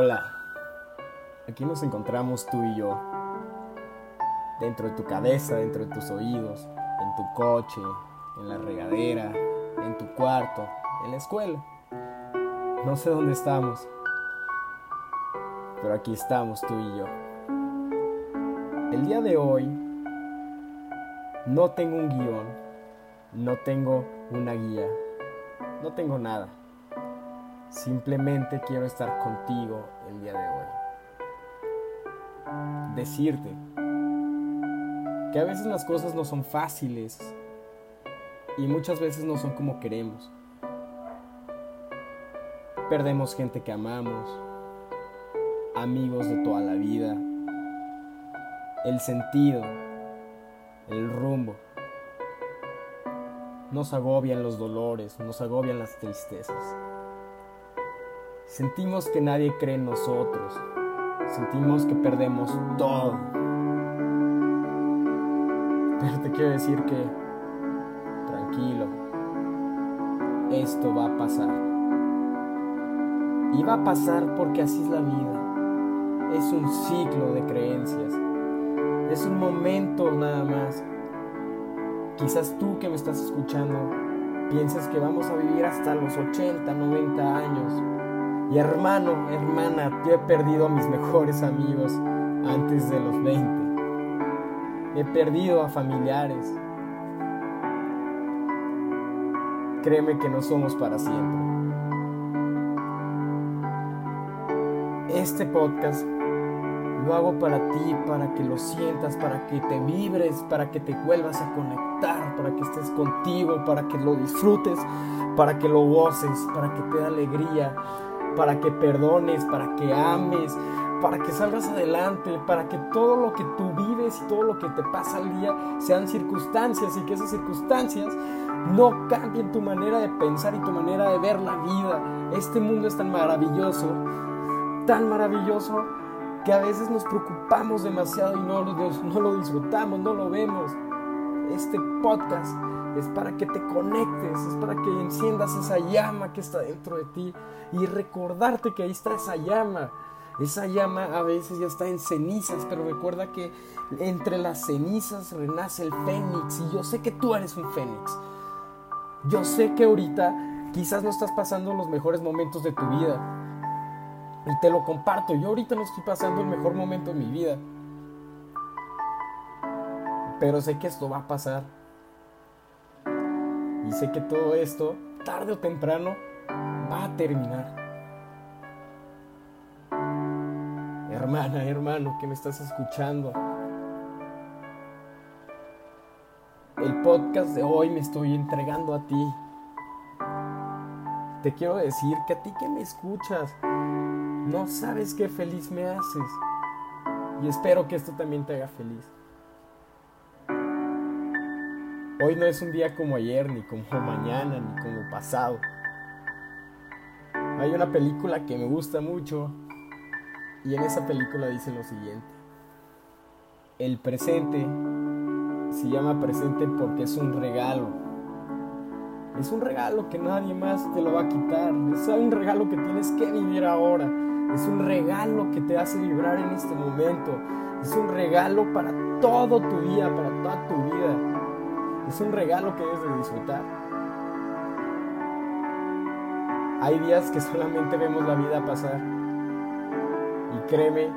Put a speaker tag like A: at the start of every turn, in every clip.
A: Hola, aquí nos encontramos tú y yo. Dentro de tu cabeza, dentro de tus oídos, en tu coche, en la regadera, en tu cuarto, en la escuela. No sé dónde estamos, pero aquí estamos tú y yo. El día de hoy no tengo un guion, no tengo una guía, no tengo nada. Simplemente quiero estar contigo el día de hoy. Decirte que a veces las cosas no son fáciles y muchas veces no son como queremos. Perdemos gente que amamos, amigos de toda la vida, el sentido, el rumbo. Nos agobian los dolores, nos agobian las tristezas. Sentimos que nadie cree en nosotros. Sentimos que perdemos todo. Pero te quiero decir que, tranquilo, esto va a pasar. Y va a pasar porque así es la vida. Es un ciclo de creencias. Es un momento nada más. Quizás tú que me estás escuchando piensas que vamos a vivir hasta los 80, 90 años. Y hermano, hermana, yo he perdido a mis mejores amigos antes de los 20. He perdido a familiares. Créeme que no somos para siempre. Este podcast lo hago para ti, para que lo sientas, para que te vibres, para que te vuelvas a conectar, para que estés contigo, para que lo disfrutes, para que lo goces, para que te dé alegría, para que perdones, para que ames, para que salgas adelante, para que todo lo que tú vives y todo lo que te pasa al día sean circunstancias y que esas circunstancias no cambien tu manera de pensar y tu manera de ver la vida. Este mundo es tan maravilloso, tan maravilloso que a veces nos preocupamos demasiado y no no lo disfrutamos, no lo vemos. Este podcast es para que te conectes, es para que enciendas esa llama que está dentro de ti y recordarte que ahí está esa llama. Esa llama a veces ya está en cenizas, pero recuerda que entre las cenizas renace el fénix y yo sé que tú eres un fénix. Yo sé que ahorita quizás no estás pasando los mejores momentos de tu vida. Y te lo comparto, yo ahorita no estoy pasando el mejor momento de mi vida. Pero sé que esto va a pasar. Y sé que todo esto, tarde o temprano, va a terminar. Hermana, hermano, que me estás escuchando. El podcast de hoy me estoy entregando a ti. Te quiero decir que a ti que me escuchas, no sabes qué feliz me haces. Y espero que esto también te haga feliz. Hoy no es un día como ayer, ni como mañana, ni como pasado. Hay una película que me gusta mucho y en esa película dice lo siguiente. El presente se llama presente porque es un regalo. Es un regalo que nadie más te lo va a quitar. Es un regalo que tienes que vivir ahora. Es un regalo que te hace vibrar en este momento. Es un regalo para todo tu día, para toda tu vida. Es un regalo que debes de disfrutar. Hay días que solamente vemos la vida pasar. Y créeme,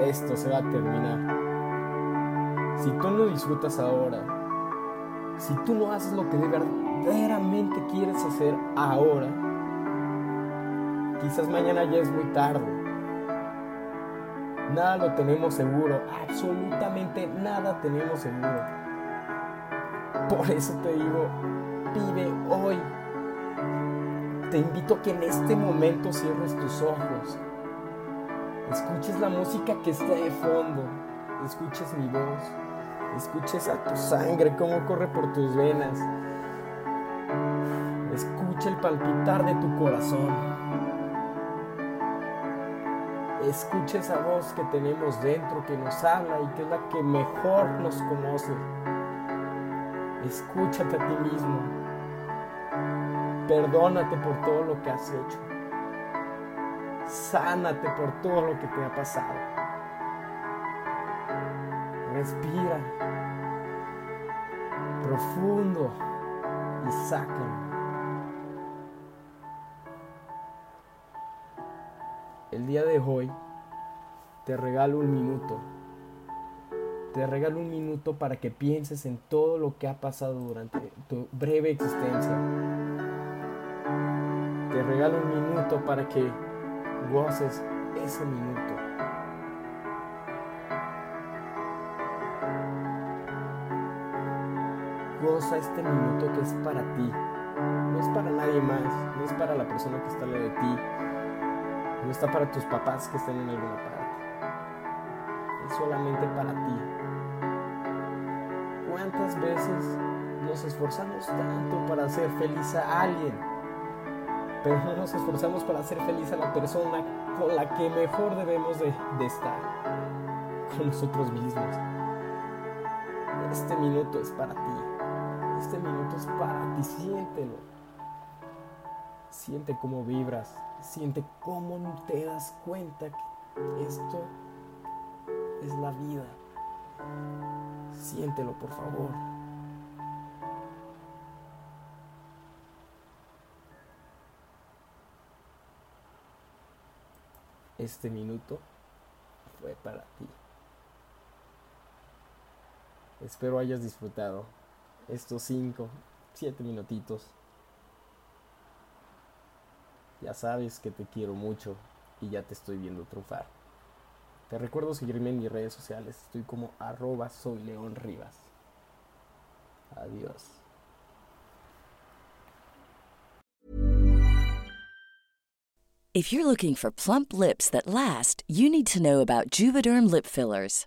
A: esto se va a terminar. Si tú no disfrutas ahora, si tú no haces lo que verdaderamente quieres hacer ahora, quizás mañana ya es muy tarde. Nada lo tenemos seguro, absolutamente nada tenemos seguro. Por eso te digo, vive hoy. Te invito a que en este momento cierres tus ojos, escuches la música que está de fondo, escuches mi voz, escuches a tu sangre cómo corre por tus venas, escucha el palpitar de tu corazón. Escucha esa voz que tenemos dentro, que nos habla y que es la que mejor nos conoce. Escúchate a ti mismo. Perdónate por todo lo que has hecho. Sánate por todo lo que te ha pasado. Respira profundo y sácalo. El día de hoy te regalo un minuto. Te regalo un minuto para que pienses en todo lo que ha pasado durante tu breve existencia. Te regalo un minuto para que goces ese minuto. Goza este minuto que es para ti. No es para nadie más. No es para la persona que está al lado de ti no está para tus papás que estén en alguna parte. Es solamente para ti. ¿Cuántas veces nos esforzamos tanto para hacer feliz a alguien? Pero no nos esforzamos para hacer feliz a la persona con la que mejor debemos de, de estar. Con nosotros mismos. Este minuto es para ti. Este minuto es para ti. Siéntelo. Siente cómo vibras. Siente cómo te das cuenta que esto es la vida. Siéntelo, por favor. Este minuto fue para ti. Espero hayas disfrutado estos 5, 7 minutitos ya sabes que te quiero mucho y ya te estoy viendo triunfar. Te recuerdo seguirme en mis redes sociales. Estoy como arroba soy León Rivas. Adiós.
B: If you're looking for plump lips that last, you need to know about Juvederm lip fillers.